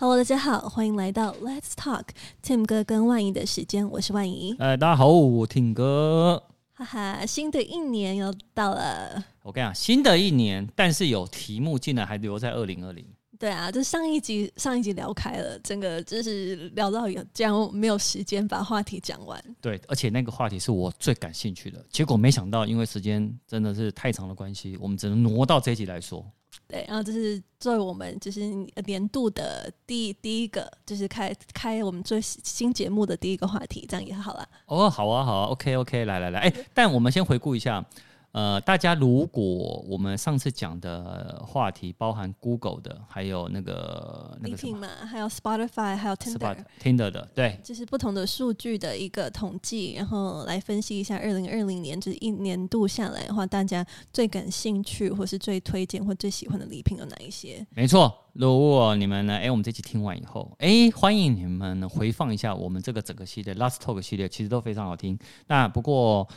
Hello，大家好，欢迎来到 Let's Talk Tim 哥跟万仪的时间，我是万仪。呃，大家好，我 Tim 哥。哈哈，新的一年又到了。我跟你讲，新的一年，但是有题目竟然还留在二零二零。对啊，就上一集上一集聊开了，整个就是聊到有这样没有时间把话题讲完。对，而且那个话题是我最感兴趣的，结果没想到因为时间真的是太长的关系，我们只能挪到这一集来说。对，然后这是作为我们就是年度的第第一个，就是开开我们最新节目的第一个话题，这样也好了。哦，好啊，好啊，OK OK，来来来，哎，但我们先回顾一下。呃，大家如果我们上次讲的话题包含 Google 的，还有那个那个什么嘛，还有 Spotify，还有 Tinder Tinder 的，对，就是不同的数据的一个统计，然后来分析一下二零二零年这一年度下来的话，大家最感兴趣或是最推荐或最喜欢的礼品有哪一些？没错，如果你们呢，哎，我们这期听完以后，哎，欢迎你们回放一下我们这个整个系列 Last Talk 系列，其实都非常好听。那不过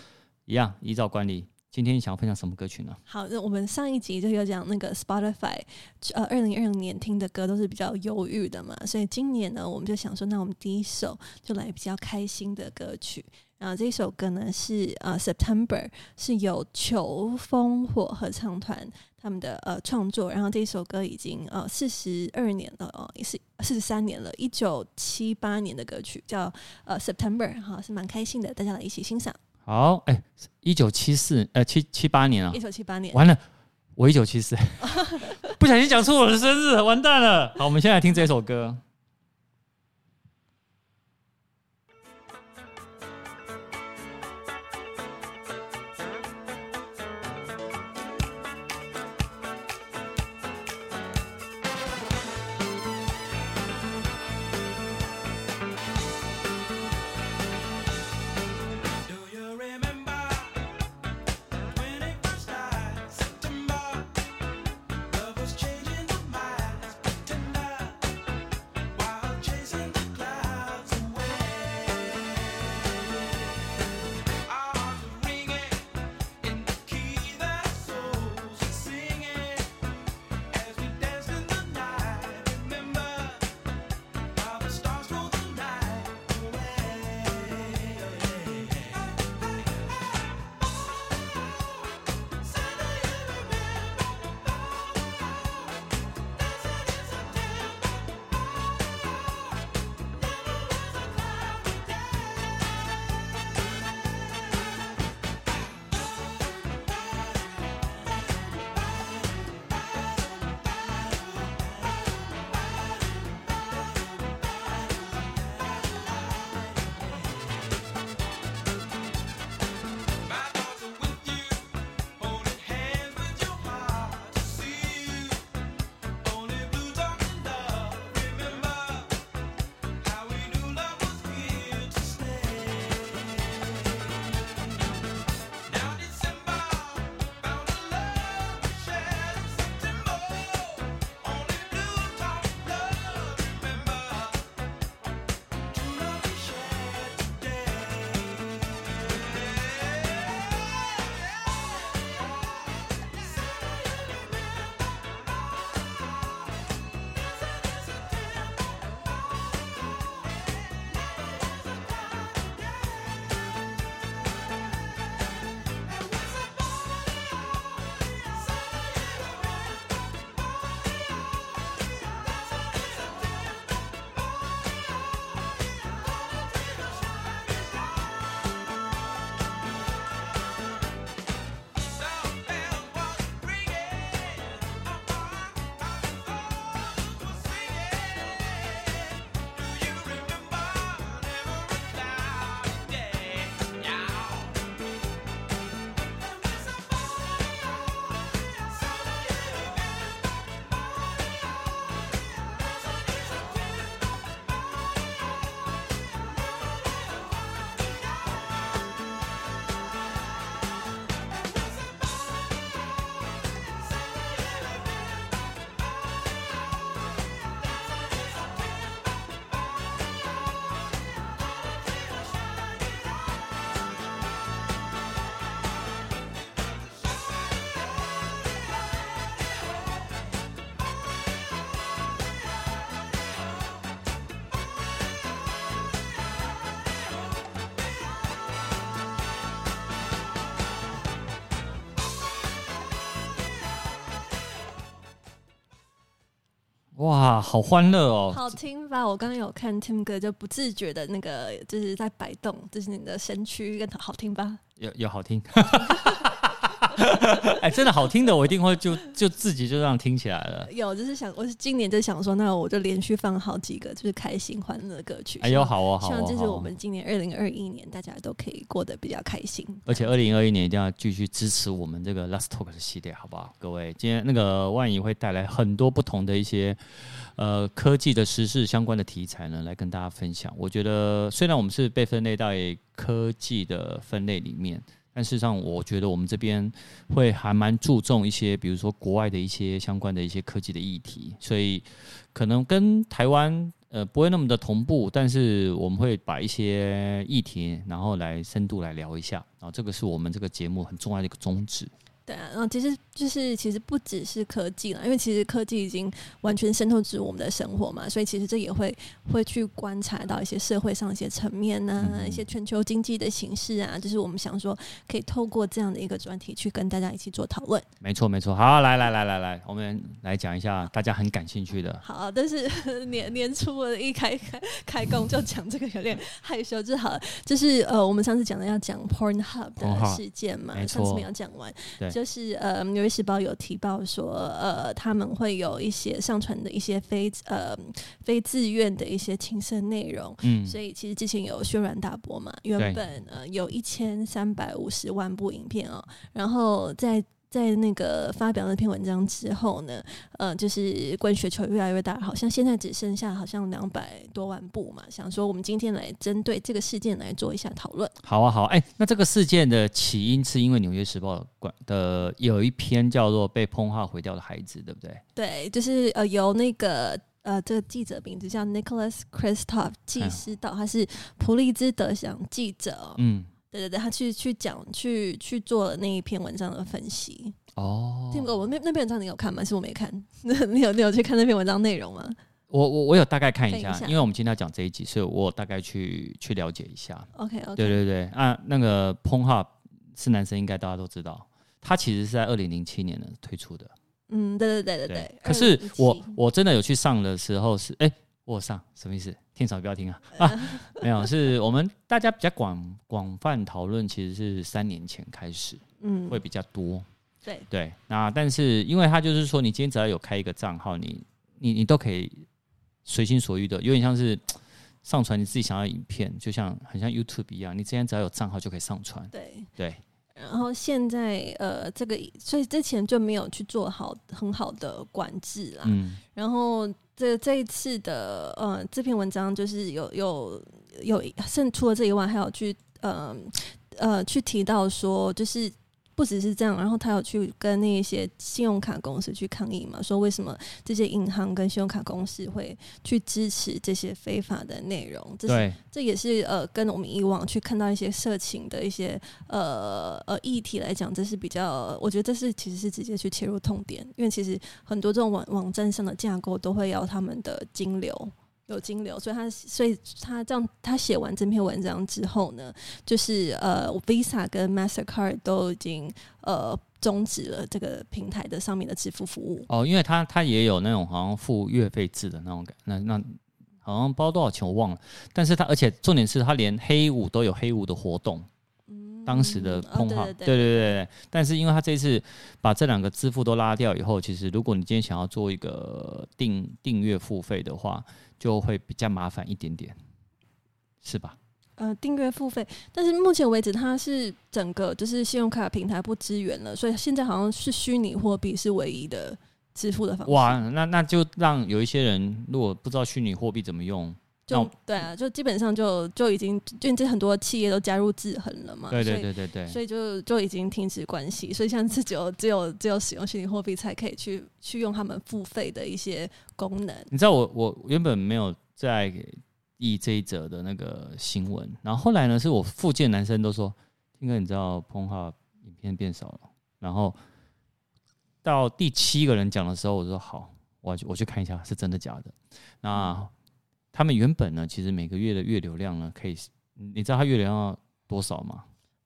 一样，依照惯例。今天你想要分享什么歌曲呢？好，那我们上一集就有讲那个 Spotify，呃，二零二零年听的歌都是比较忧郁的嘛，所以今年呢，我们就想说，那我们第一首就来比较开心的歌曲。然后这首歌呢是呃 September，是由球风火合唱团他们的呃创作。然后这首歌已经呃四十二年了哦，也是四十三年了，一九七八年的歌曲叫呃 September，哈，是蛮开心的，大家来一起欣赏。好，哎、欸，一九七四，呃，七七八年啊，一九七八年，完了，我一九七四，不小心讲错我的生日，完蛋了。好，我们现在来听这首歌。哇，好欢乐哦！好听吧？我刚刚有看 Tim 哥就不自觉的那个，就是在摆动，就是你的身躯，跟好听吧？有有好听。哎，真的好听的，我一定会就就自己就这样听起来了。有，就是想，我是今年就想说，那我就连续放好几个，就是开心欢乐的歌曲。哎呦，好哦，好哦，希望这是我们今年二零二一年大家都可以过得比较开心。而且二零二一年一定要继续支持我们这个 Last Talk 的系列，好不好？各位，今天那个万怡会带来很多不同的一些呃科技的时事相关的题材呢，来跟大家分享。我觉得虽然我们是被分类在科技的分类里面。但事实上，我觉得我们这边会还蛮注重一些，比如说国外的一些相关的一些科技的议题，所以可能跟台湾呃不会那么的同步，但是我们会把一些议题，然后来深度来聊一下，然后这个是我们这个节目很重要的一个宗旨。对啊，然后其实就是其实不只是科技了，因为其实科技已经完全渗透至我们的生活嘛，所以其实这也会会去观察到一些社会上一些层面呐、啊，嗯、一些全球经济的形势啊，就是我们想说可以透过这样的一个专题去跟大家一起做讨论。没错，没错。好，来来来来来，我们来讲一下大家很感兴趣的。好，但是 年年初的一开开开工就讲这个有点 害羞，就好，就是呃，我们上次讲的要讲 Pornhub 的事件嘛，哦、上次没有讲完，对。就是呃，《纽约时报》有提报说，呃，他们会有一些上传的一些非呃非自愿的一些情色内容，嗯，所以其实之前有轩然大波嘛，原本呃有一千三百五十万部影片哦，然后在。在那个发表那篇文章之后呢，呃，就是关雪球越来越大，好像现在只剩下好像两百多万部嘛。想说我们今天来针对这个事件来做一下讨论。好啊，好，哎、欸，那这个事件的起因是因为《纽约时报》的有一篇叫做《被 Pornhub 毁掉的孩子》，对不对？对，就是呃，由那个呃，这个记者名字叫 Nicholas Kristof 纪思道，他是普利兹得奖记者。嗯。对对对，他去去讲去去做了那一篇文章的分析哦。听过我那那篇文章你有看吗？是我没看，你有你有去看那篇文章内容吗？我我我有大概看一下，因为我们今天要讲这一集，所以我大概去去了解一下。OK OK，对对对啊，那个 Pornhub 是男生，应该大家都知道，他其实是在二零零七年的推出的。嗯，对对对对对。对可是我我真的有去上的时候是哎。我上什么意思？听少不要听啊！啊，没有，是我们大家比较广广泛讨论，其实是三年前开始，嗯，会比较多。对对，那但是因为他就是说，你今天只要有开一个账号，你你你都可以随心所欲的，有点像是上传你自己想要影片，就像很像 YouTube 一样，你今天只要有账号就可以上传。对对。然后现在呃，这个所以之前就没有去做好很好的管制啦。嗯。然后这这一次的呃这篇文章就是有有有甚除了这以外，还有去呃呃去提到说就是。不只是这样，然后他有去跟那些信用卡公司去抗议嘛，说为什么这些银行跟信用卡公司会去支持这些非法的内容？这是对，这也是呃，跟我们以往去看到一些色情的一些呃呃议题来讲，这是比较，我觉得这是其实是直接去切入痛点，因为其实很多这种网网站上的架构都会要他们的金流。有金流，所以他所以他这样，他写完这篇文章之后呢，就是呃，Visa 跟 Mastercard 都已经呃终止了这个平台的上面的支付服务。哦，因为他他也有那种好像付月费制的那种感，那那好像包多少钱我忘了，但是他而且重点是他连黑五都有黑五的活动。嗯，当时的 Pornhub，对对对对，但是因为他这次把这两个支付都拉掉以后，其实如果你今天想要做一个订订阅付费的话。就会比较麻烦一点点，是吧？呃，订阅付费，但是目前为止，它是整个就是信用卡平台不支援了，所以现在好像是虚拟货币是唯一的支付的方式。哇，那那就让有一些人如果不知道虚拟货币怎么用。就对啊，就基本上就就已经，就这很多企业都加入制衡了嘛。对对对对对。所以就就已经停止关系，所以现在是只有只有只有使用虚拟货币才可以去去用他们付费的一些功能。你知道我我原本没有在意这一则的那个新闻，然后后来呢，是我附近男生都说，听哥你知道 Pornhub 影片变少了，然后到第七个人讲的时候，我说好，我我去看一下是真的假的。那。嗯他们原本呢，其实每个月的月流量呢，可以，你知道他月流量要多少吗？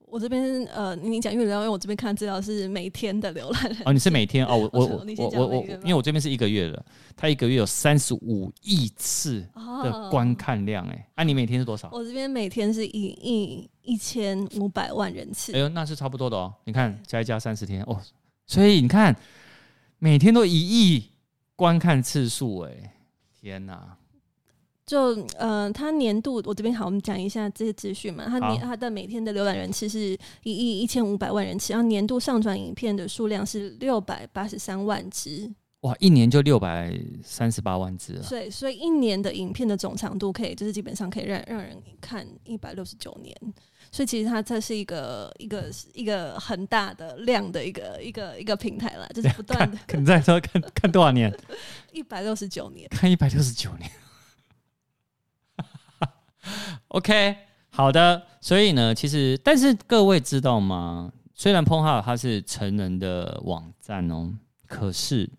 我这边呃，你讲月流量，因为我这边看资料是每天的浏览人。哦，你是每天哦，我 我我我我我，因为我这边是一个月的，它一个月有三十五亿次的观看量，哎，啊，你每天是多少？我这边每天是一亿一千五百万人次。哎呦，那是差不多的哦。你看加一加三十天哦，所以你看每天都一亿观看次数，哎，天哪！就呃，他年度我这边好，我们讲一下这些资讯嘛。他年好他的每天的浏览人次是一亿一千五百万人次，然后年度上传影片的数量是六百八十三万支。哇，一年就六百三十八万支了。对，所以一年的影片的总长度可以，就是基本上可以让让人看一百六十九年。所以其实它这是一个一个一个很大的量的一个一个一个平台了，就是不断的。看，你再说看看多少年？一百六十九年。看一百六十九年。OK，好的。所以呢，其实，但是各位知道吗？虽然 Pornhub 它是成人的网站哦，可是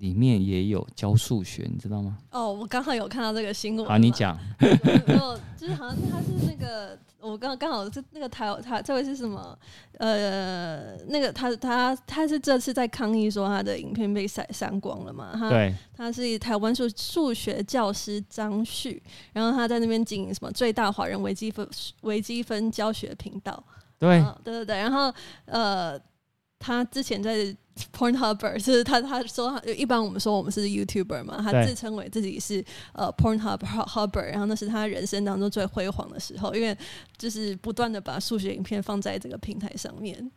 里面也有教数学，你知道吗？哦，我刚好有看到这个新闻。好，你讲。哦，就是好像他是那个。我刚刚好是那个台他这位是什么？呃，那个他他他是这次在抗议说他的影片被删删光了嘛？他对，他是台湾数数学教师张旭，然后他在那边经营什么最大华人微积分微积分教学频道。对，对对对，然后呃。他之前在 Pornhub 是他他说一般我们说我们是 YouTuber 嘛，他自称为自己是呃 Pornhub Hubber，然后那是他人生当中最辉煌的时候，因为就是不断的把数学影片放在这个平台上面。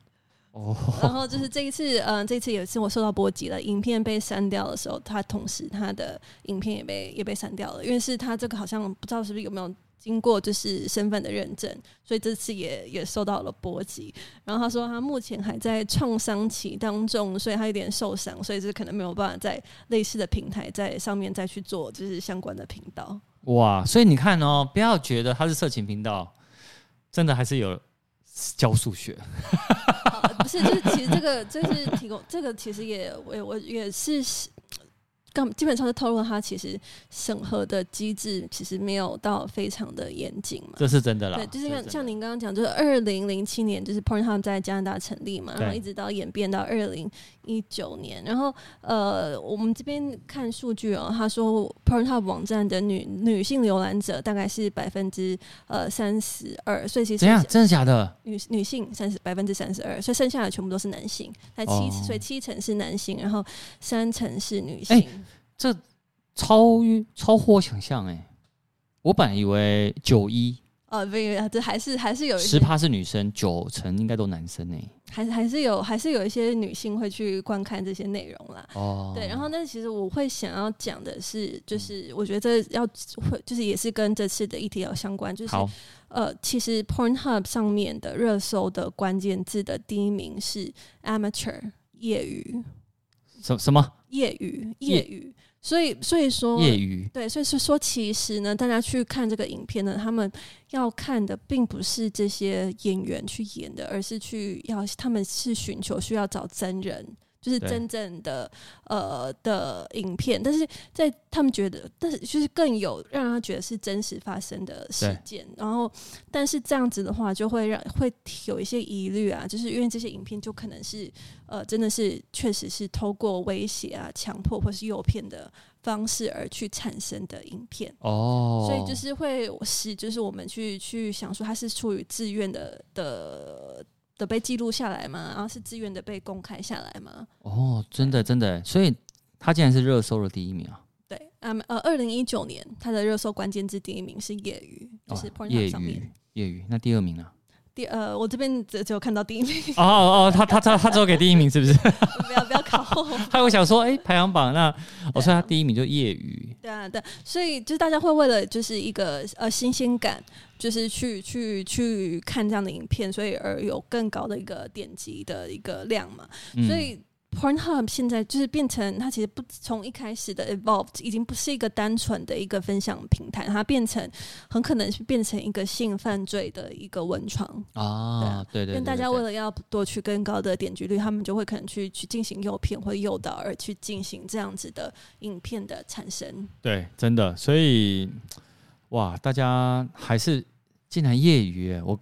哦，然后就是这一次，嗯、呃，这一次也是我受到波及了，影片被删掉的时候，他同时他的影片也被也被删掉了，因为是他这个好像不知道是不是有没有。经过就是身份的认证，所以这次也也受到了波及。然后他说他目前还在创伤期当中，所以他有点受伤，所以是可能没有办法在类似的平台在上面再去做就是相关的频道。哇，所以你看哦，不要觉得他是色情频道，真的还是有 教数学。不是，就是其实这个就是提供这个，其实也我我也是。基本上是透露他其实审核的机制其实没有到非常的严谨嘛，这是真的啦。对，就是像像您刚刚讲，就是二零零七年就是 Pornhub 在加拿大成立嘛，然后一直到演变到二零一九年，然后呃，我们这边看数据哦，他说 Pornhub 网站的女女性浏览者大概是百分之呃三十二，所以其实怎样？真的假的？女女性三十百分之三十二，所以剩下的全部都是男性，才七、哦、所以七成是男性，然后三成是女性。欸这超超乎我想象哎！我本来以为九一呃，不，这还是还是有十趴是女生，九成应该都男生哎，还还是有还是有一些女性会去观看这些内容啦。哦，对，然后那其实我会想要讲的是，就是我觉得要会就是也是跟这次的议题有相关，就是好呃，其实 Pornhub 上面的热搜的关键字的第一名是 amateur 业余，什什么业余业余。所以，所以说，业余对，所以是说，其实呢，大家去看这个影片呢，他们要看的并不是这些演员去演的，而是去要，他们是寻求需要找真人。就是真正的呃的影片，但是在他们觉得，但是就是更有让他觉得是真实发生的事件。然后，但是这样子的话，就会让会有一些疑虑啊，就是因为这些影片就可能是呃，真的是确实是透过威胁啊、强迫或是诱骗的方式而去产生的影片哦，所以就是会使就是我们去去想说，他是出于自愿的的。的被记录下来吗？然后是自愿的被公开下来吗？哦，真的真的，所以他竟然是热搜的第一名啊！对，嗯呃，二零一九年他的热搜关键字第一名是业余，就是业余业余。那第二名呢？第呃，我这边只只有看到第一名。哦哦，他他他他只有给第一名是不是？不要不要考。他会想说，哎、欸，排行榜那我说他第一名就业余。对啊，对，所以就是大家会为了就是一个呃新鲜感。就是去去去看这样的影片，所以而有更高的一个点击的一个量嘛。嗯、所以 Pornhub 现在就是变成它其实不从一开始的 evolved 已经不是一个单纯的一个分享平台，它变成很可能是变成一个性犯罪的一个温床啊。对，对对，因为大家为了要夺取更高的点击率，他们就会可能去去进行诱骗或诱导而去进行这样子的影片的产生。对，真的，所以哇，大家还是。竟然业余，我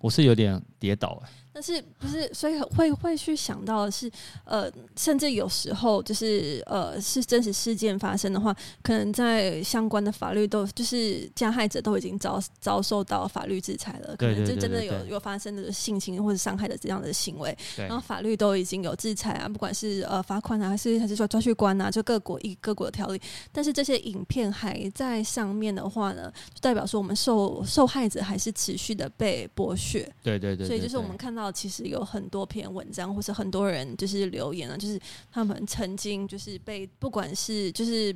我是有点跌倒。哎、欸。但是不是，所以会会去想到的是，呃，甚至有时候就是呃，是真实事件发生的话，可能在相关的法律都就是加害者都已经遭遭受到法律制裁了，可能就真的有有发生的性侵或者伤害的这样的行为，然后法律都已经有制裁啊，不管是呃罚款啊，还是还是说抓去关啊，就各国一各国的条例，但是这些影片还在上面的话呢，就代表说我们受受害者还是持续的被剥削，对对对，所以就是我们看到。其实有很多篇文章，或是很多人就是留言啊，就是他们曾经就是被不管是就是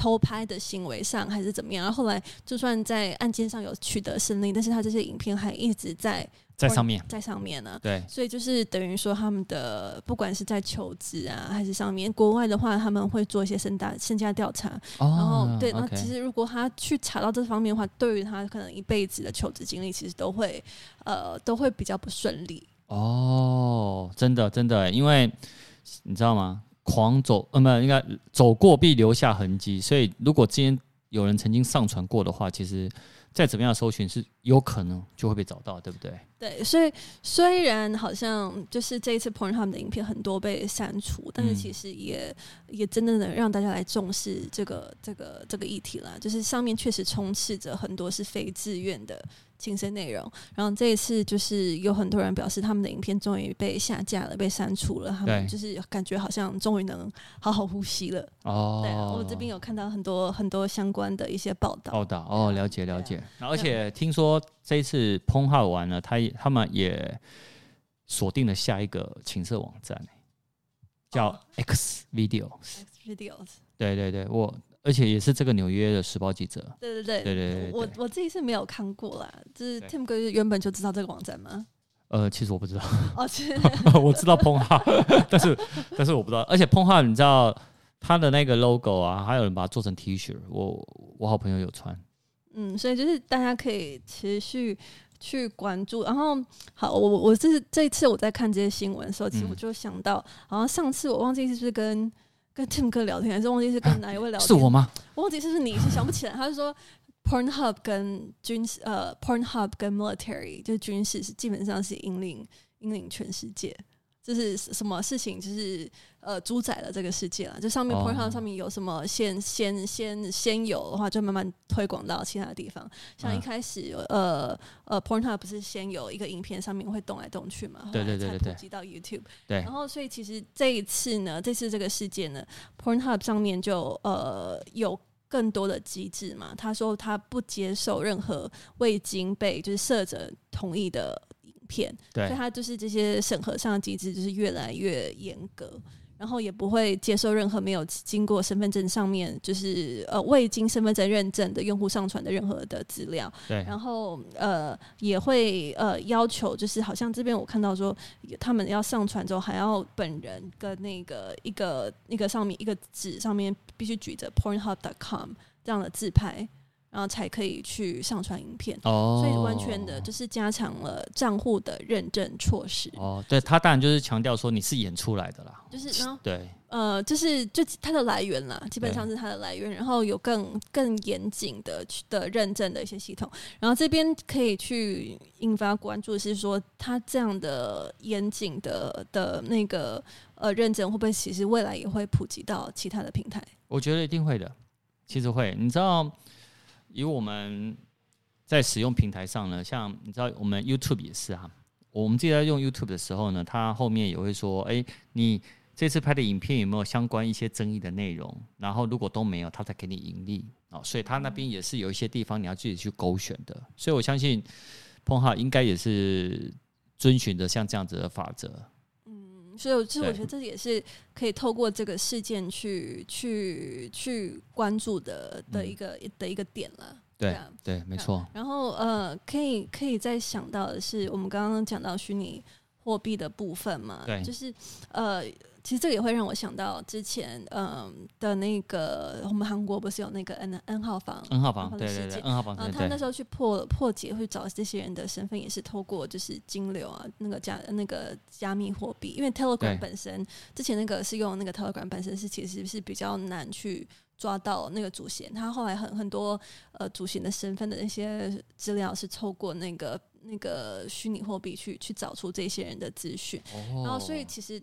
偷拍的行为上，还是怎么样，然后后来就算在案件上有取得胜利，但是他这些影片还一直在在上面，在上面呢。对，所以就是等于说他们的不管是在求职啊，还是上面，国外的话他们会做一些身大身家调查，哦、然后对，那其实如果他去查到这方面的话，对于他可能一辈子的求职经历，其实都会呃都会比较不顺利。哦，真的真的，因为你知道吗？狂走，呃，不，应该走过必留下痕迹。所以，如果之前有人曾经上传过的话，其实再怎么样搜寻是有可能就会被找到，对不对？对，所以虽然好像就是这一次 Pornhub 的影片很多被删除，但是其实也、嗯、也真的能让大家来重视这个这个这个议题啦。就是上面确实充斥着很多是非自愿的。亲身内容，然后这一次就是有很多人表示他们的影片终于被下架了，被删除了，他们就是感觉好像终于能好好呼吸了。哦，对，我这边有看到很多很多相关的一些报道。报道哦，了解了解。而且听说这一次 Pornhub 完了，他他们也锁定了下一个情色网站，叫 X Videos。X Videos。对对对，我。而且也是这个纽约的时报记者。对对对对对，我我自己是没有看过啦。就是 Tim 哥原本就知道这个网站吗？呃，其实我不知道。哦，其实 我知道 Pornhub，但是但是我不知道。而且 Pornhub 你知道他的那个 logo 啊，还有人把它做成 T 恤，我我好朋友有穿。嗯，所以就是大家可以持续去关注。然后好，我我这是这一次我在看这些新闻的时候，其实我就想到，好像上次我忘记是不是跟。跟 Tim 哥聊天，还是忘记是跟哪一位聊天？啊、是我吗？我忘记是不是你，是想不起来。他就说，Pornhub 跟军事，呃，Pornhub 跟 military 就是军事是基本上是引领引领全世界。就是什么事情，就是呃，主宰了这个世界了。就上面 Pornhub 上面有什么先先先先有的话，就慢慢推广到其他的地方。像一开始，呃呃，Pornhub 不是先有一个影片上面会动来动去嘛？对对对对，才普及到 YouTube。对。然后，所以其实这一次呢，这次这个事件呢，Pornhub 上面就呃有更多的机制嘛。他说他不接受任何未经被就是设者同意的。片，所以他就是这些审核上的机制就是越来越严格，然后也不会接受任何没有经过身份证上面就是呃未经身份证认证的用户上传的任何的资料，对，然后呃也会呃要求就是好像这边我看到说他们要上传之后还要本人跟那个一个那个上面一个纸上面必须举着 Pornhub.com 这样的自拍。然后才可以去上传影片，oh, 所以完全的就是加强了账户的认证措施。哦、oh，对，他当然就是强调说你是演出来的啦，就是然后对，呃，就是就它的来源啦，基本上是它的来源，然后有更更严谨的的认证的一些系统。然后这边可以去引发关注是说，它这样的严谨的的那个呃认证会不会其实未来也会普及到其他的平台？我觉得一定会的，其实会，你知道。以我们在使用平台上呢，像你知道，我们 YouTube 也是哈。我们自己在用 YouTube 的时候呢，它后面也会说：“哎，你这次拍的影片有没有相关一些争议的内容？”然后如果都没有，它才给你盈利啊。所以它那边也是有一些地方你要自己去勾选的。所以我相信 Pornhub 应该也是遵循着像这样子的法则。嗯，所以其实我觉得这也是可以透过这个事件去去去关注的的一个、嗯、的一个点了。对啊，对，没错。然后呃，可以可以再想到的是，我们刚刚讲到虚拟货币的部分嘛，对，就是呃。其实这个也会让我想到之前嗯的那个，我们韩国不是有那个 N N 号房，N 号房，对对对，N 号房，他那时候去破破解，会找这些人的身份，也是透过就是金流啊，那个加那个加密货币，因为 Telegram 本身之前那个是用那个 Telegram 本身是其实是比较难去抓到那个主嫌，他后来很很多呃主嫌的身份的那些资料是透过那个那个虚拟货币去去找出这些人的资讯，哦、然后所以其实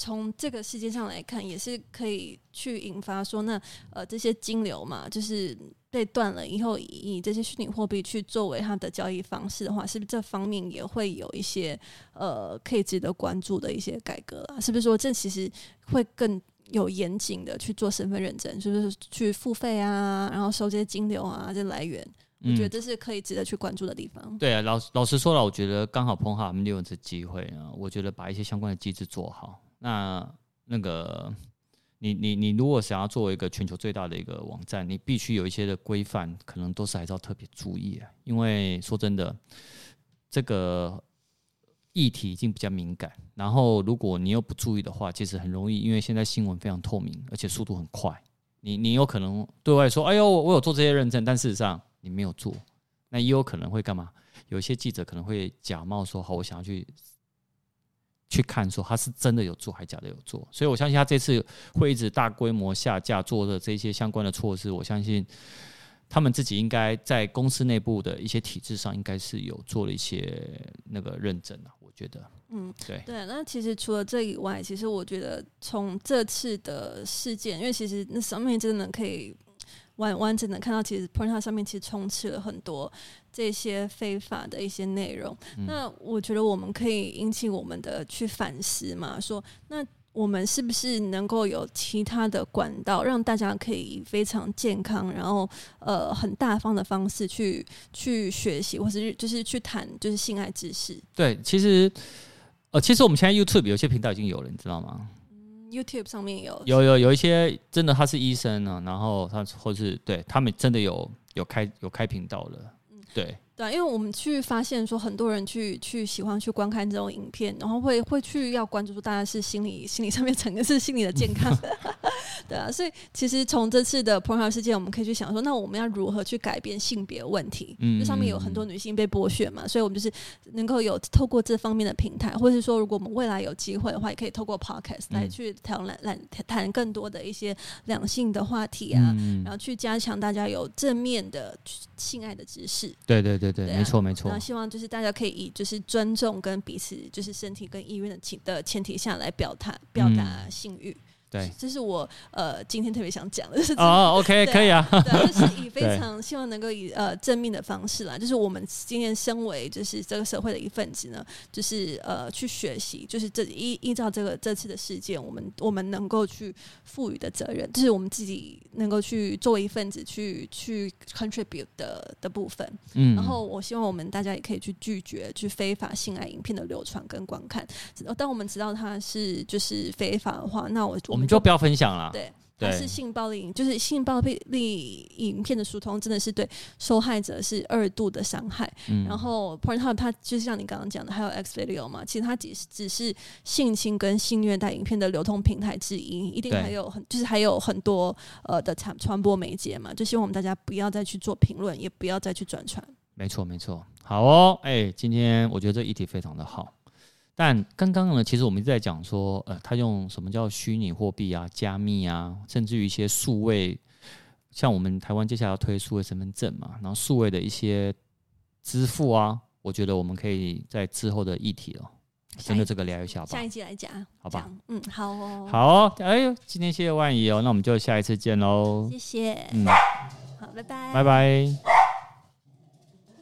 从这个世界上来看，也是可以去引发说，那呃这些金流嘛，就是被断了以后，以这些虚拟货币去作为它的交易方式的话，是不是这方面也会有一些呃可以值得关注的一些改革啊？是不是说这其实会更有严谨的去做身份认证，是不是去付费啊，然后收这些金流啊这来源？我觉得这是可以值得去关注的地方。嗯、对啊，老老实说了，我觉得刚好碰好我们利用这机会啊，我觉得把一些相关的机制做好。那那个，你你你如果想要作为一个全球最大的一个网站，你必须有一些的规范，可能都是还是要特别注意啊。因为说真的，这个议题已经比较敏感。然后如果你又不注意的话，其实很容易，因为现在新闻非常透明，而且速度很快。你你有可能对外说：“哎呦，我有做这些认证。”但事实上，你没有做，那也有可能会干嘛？有一些记者可能会假冒说：“好，我想要去去看，说他是真的有做还是假的有做。”所以我相信他这次会一直大规模下架做的这些相关的措施，我相信他们自己应该在公司内部的一些体制上，应该是有做了一些那个认证啊。我觉得，嗯，对对。那其实除了这以外，其实我觉得从这次的事件，因为其实那上面真的可以。完完整的看到，其实 Pornhub 上面其实充斥了很多这些非法的一些内容。嗯、那我觉得我们可以引起我们的去反思嘛，说那我们是不是能够有其他的管道，让大家可以非常健康，然后呃很大方的方式去去学习，或是就是去谈就是性爱知识。对，其实呃，其实我们现在 YouTube 有些频道已经有了，你知道吗？YouTube 上面有有有有一些真的他是医生呢，然后他或是对他们真的有有开有开频道了，对。对，因为我们去发现说，很多人去去喜欢去观看这种影片，然后会会去要关注说，大家是心理心理上面整个是心理的健康，对啊。所以其实从这次的 Pornhub 事件，我们可以去想说，那我们要如何去改变性别问题？嗯，这上面有很多女性被剥削嘛，所以我们就是能够有透过这方面的平台，或者是说，如果我们未来有机会的话，也可以透过 Podcast 来去谈来来谈更多的一些两性的话题啊，然后去加强大家有正面的性爱的知识。对对对。对对，没错没错。那希望就是大家可以以就是尊重跟彼此就是身体跟意愿的情的前提下来表达表达性欲。对，这是我呃今天特别想讲的。哦，OK，可以啊。对，就是以非常希望能够以呃 正面的方式啦，就是我们今天身为就是这个社会的一份子呢，就是呃去学习，就是这依依照这个这次的事件，我们我们能够去赋予的责任，就是我们自己能够去作为一份子去去 contribute 的的部分。嗯。然后我希望我们大家也可以去拒绝去非法性爱影片的流传跟观看。当我们知道它是就是非法的话，那我我。我们就不要分享了。对，它是性暴力，就是性暴力影片的疏通，真的是对受害者是二度的伤害。嗯、然后，Pornhub 它就是像你刚刚讲的，还有 Xvideo 嘛，其实它只是只是性侵跟性虐待影片的流通平台之一，一定还有很就是还有很多呃的传传播媒介嘛。就希望我们大家不要再去做评论，也不要再去转传。没错，没错。好哦，哎、欸，今天我觉得这议题非常的好。但刚刚呢，其实我们一直在讲说，呃，他用什么叫虚拟货币啊、加密啊，甚至于一些数位，像我们台湾接下来要推数位身份证嘛，然后数位的一些支付啊，我觉得我们可以在之后的议题哦，针对这个聊一下吧。下一集来讲，好吧？嗯，好哦。好哦，哎呦，今天谢谢万怡哦，那我们就下一次见喽。谢谢。嗯，好，拜拜。拜拜。